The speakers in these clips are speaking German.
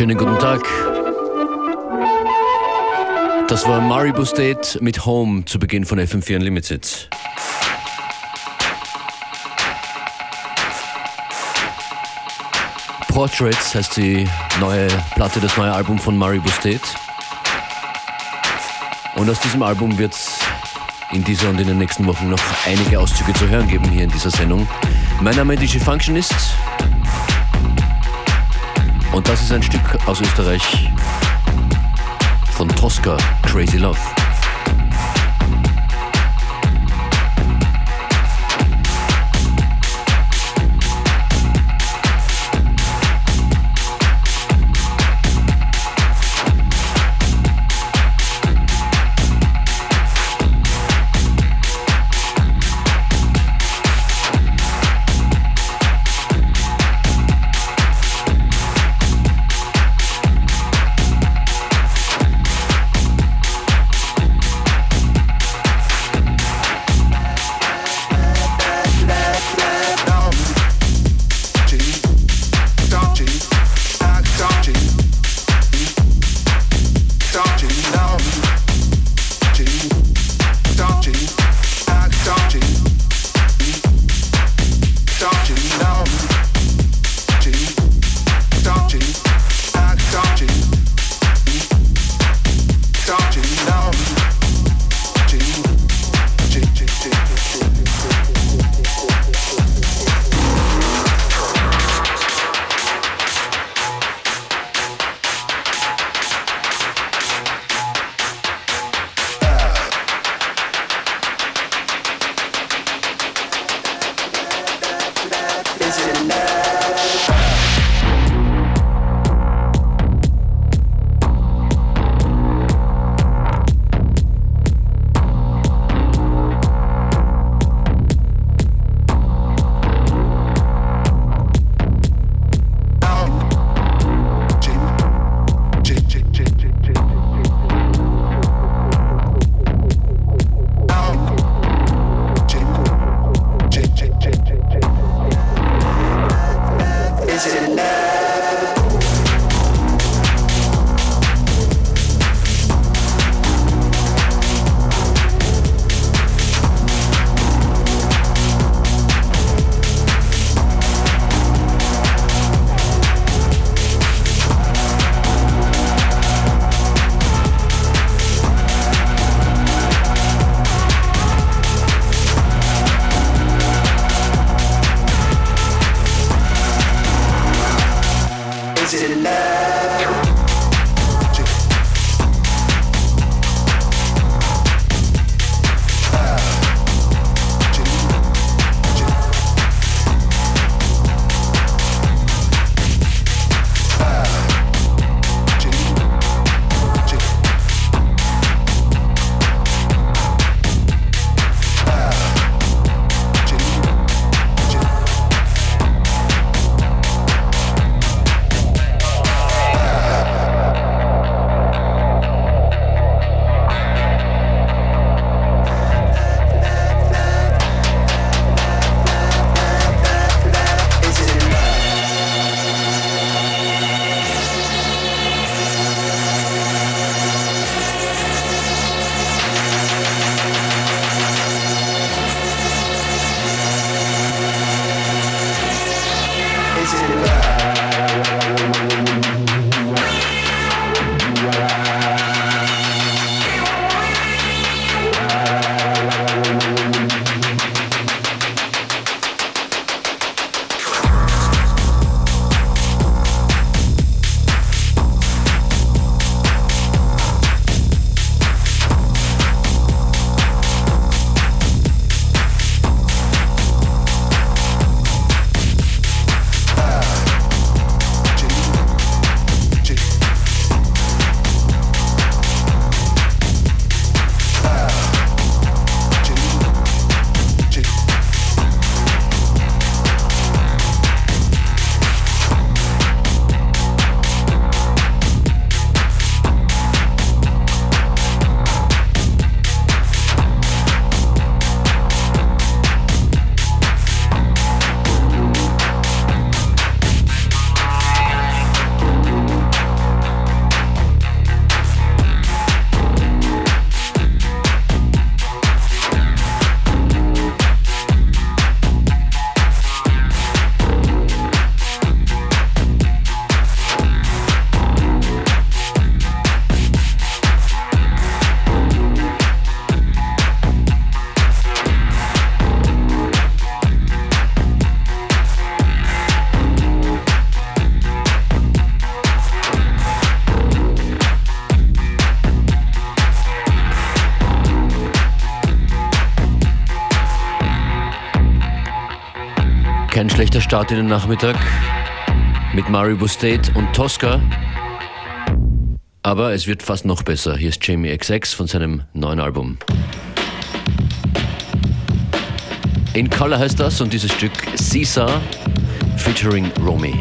Schönen guten Tag. Das war Maribu State mit Home zu Beginn von FM4 Unlimited. Portraits heißt die neue Platte, das neue Album von Maribu State. Und aus diesem Album wird es in dieser und in den nächsten Wochen noch einige Auszüge zu hören geben hier in dieser Sendung. Mein Name ist DJ Functionist und das ist ein Stück aus Österreich von Tosca, Crazy Love. Kein schlechter Start in den Nachmittag mit Maribu State und Tosca. Aber es wird fast noch besser. Hier ist Jamie XX von seinem neuen Album. In Color heißt das und dieses Stück Caesar featuring Romy.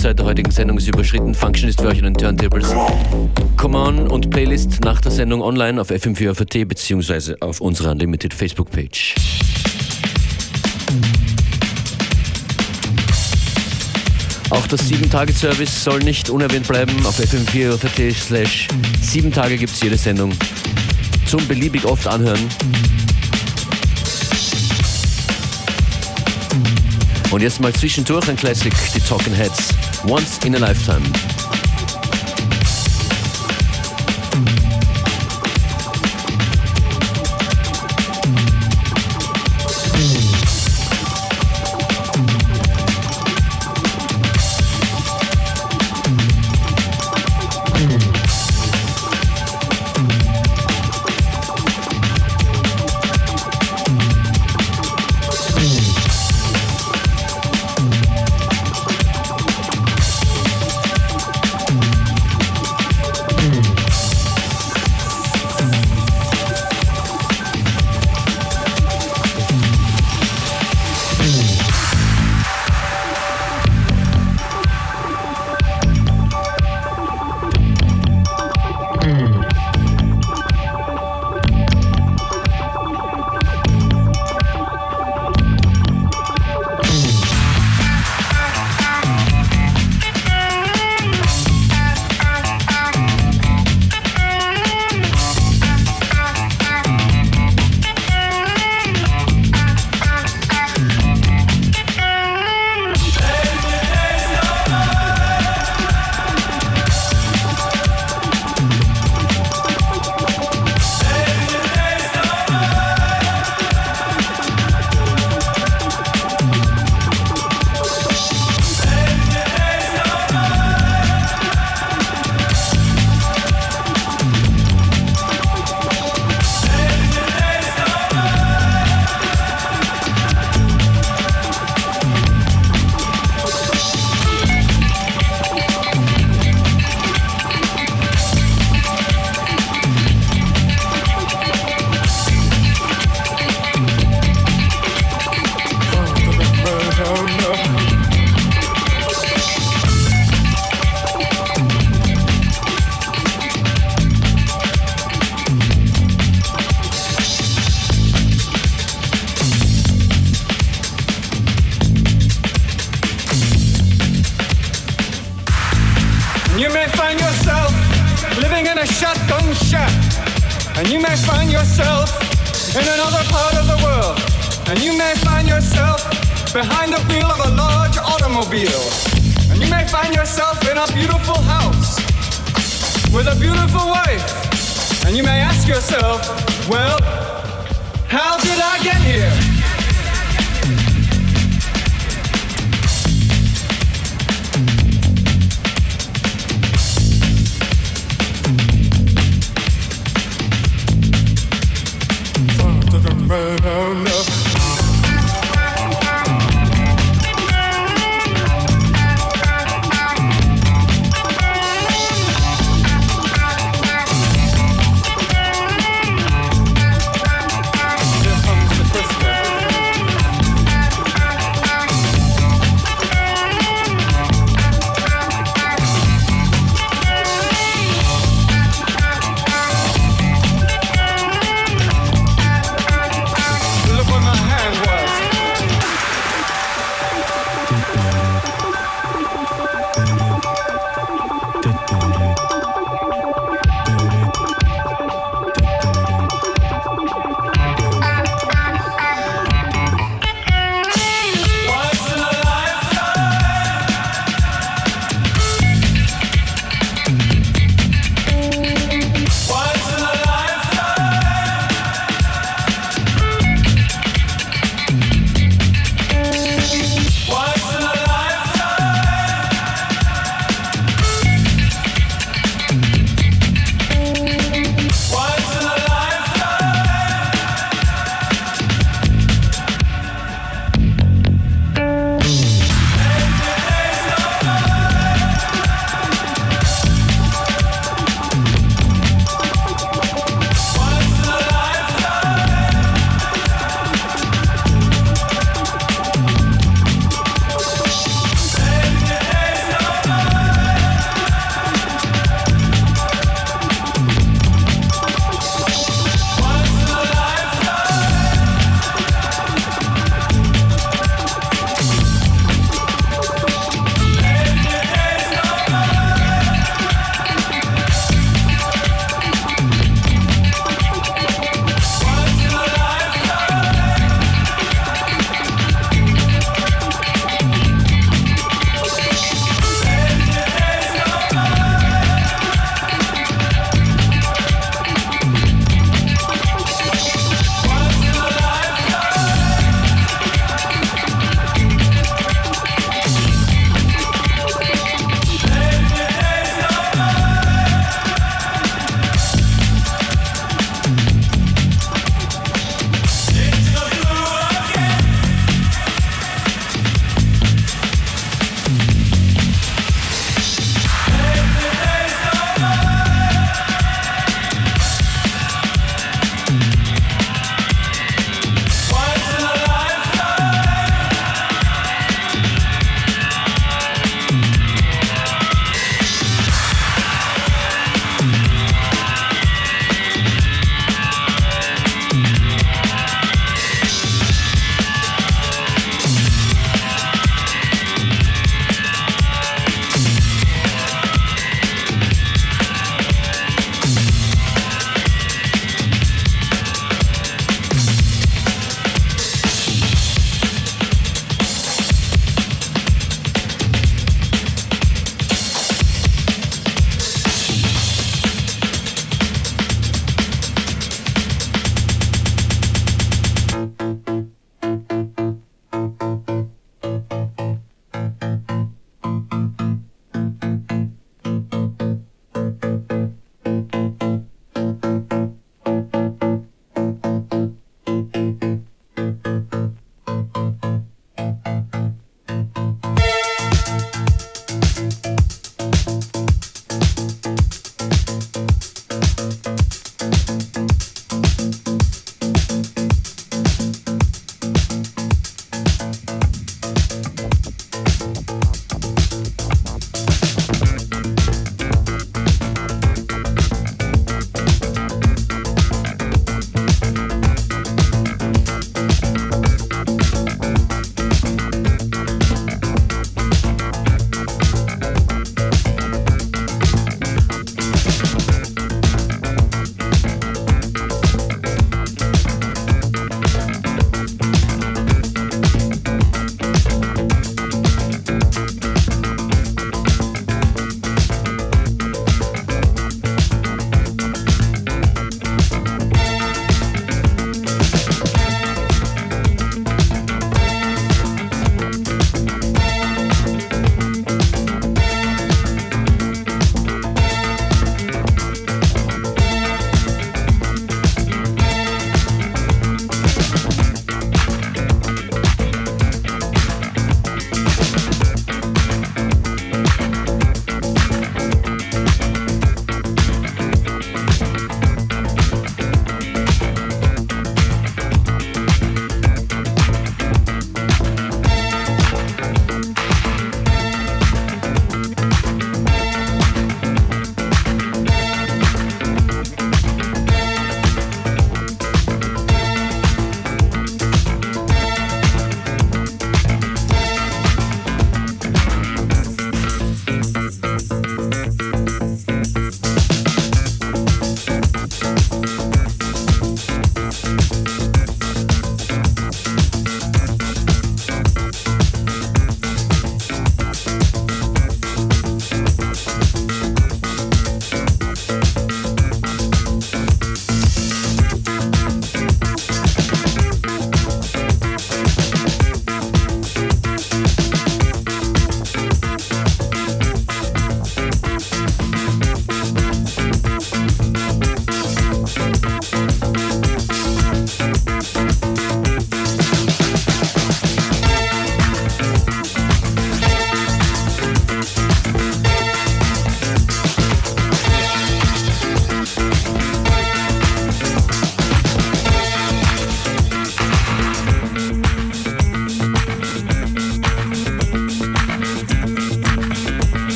Halbzeit der heutigen Sendung ist überschritten. Function ist für euch in den Turntables. Come on und Playlist nach der Sendung online auf FM4 bzw. auf unserer Unlimited Facebook-Page. Auch das 7-Tage-Service soll nicht unerwähnt bleiben. Auf fm4 slash 7 Tage gibt es jede Sendung zum beliebig oft anhören. Und jetzt mal zwischendurch ein Classic, die Talking Heads. Once in a Lifetime.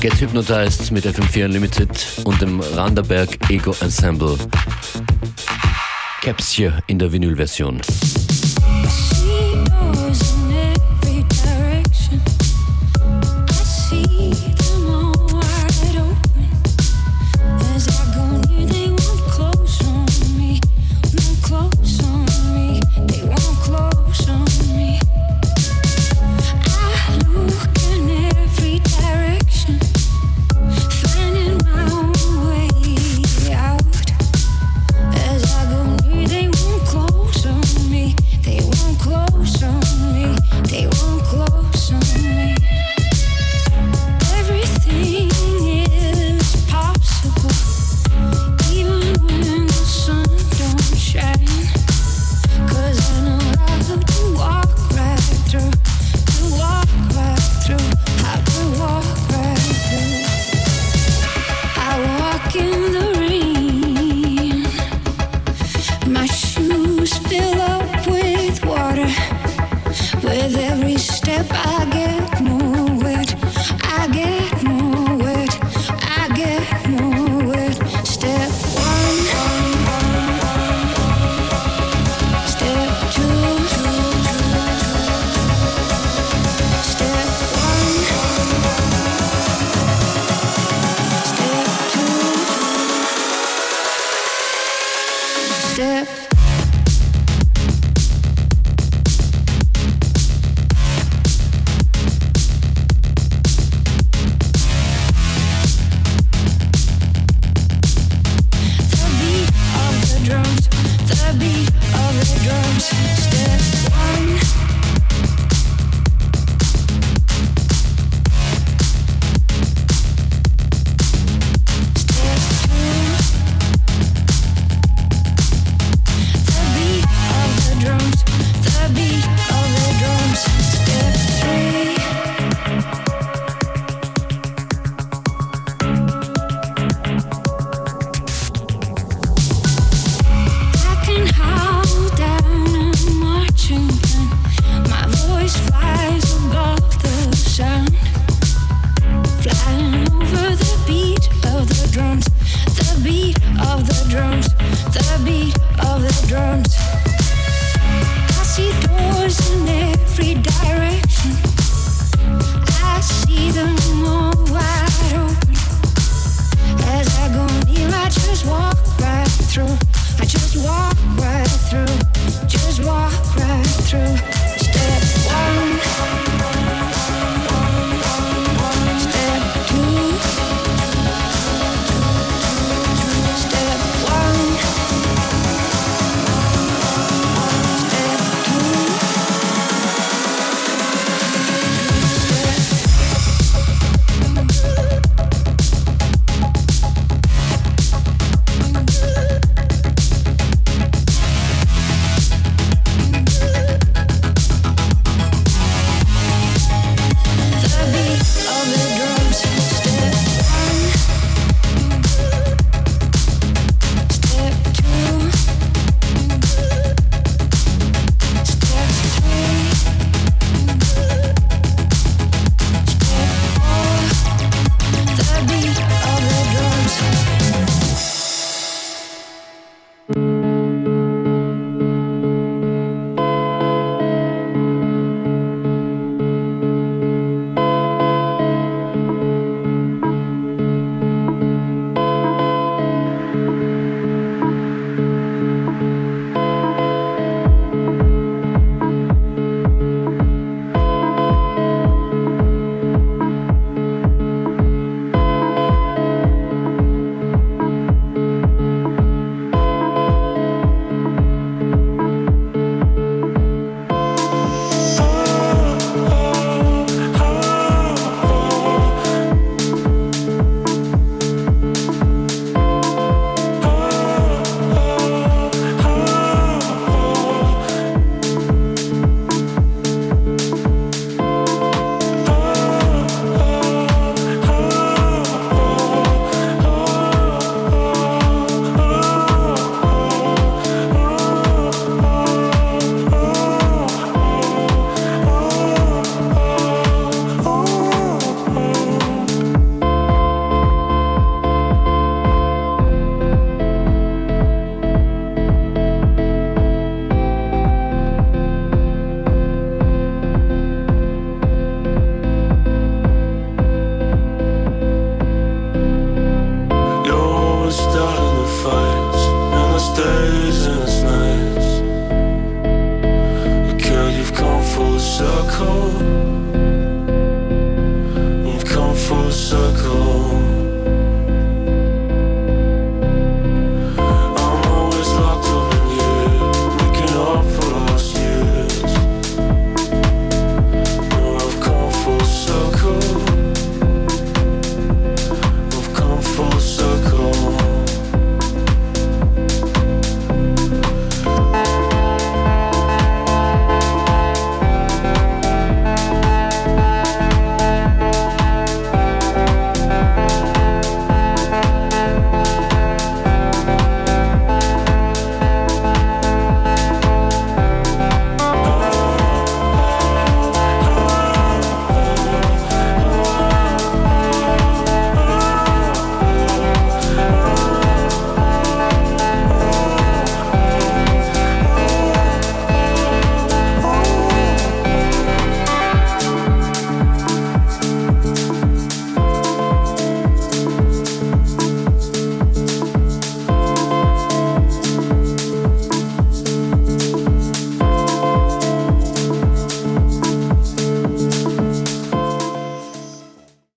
Get Hypnotized mit FM4 Unlimited und dem Randerberg Ego Ensemble. Caps hier in der Vinylversion. version Step.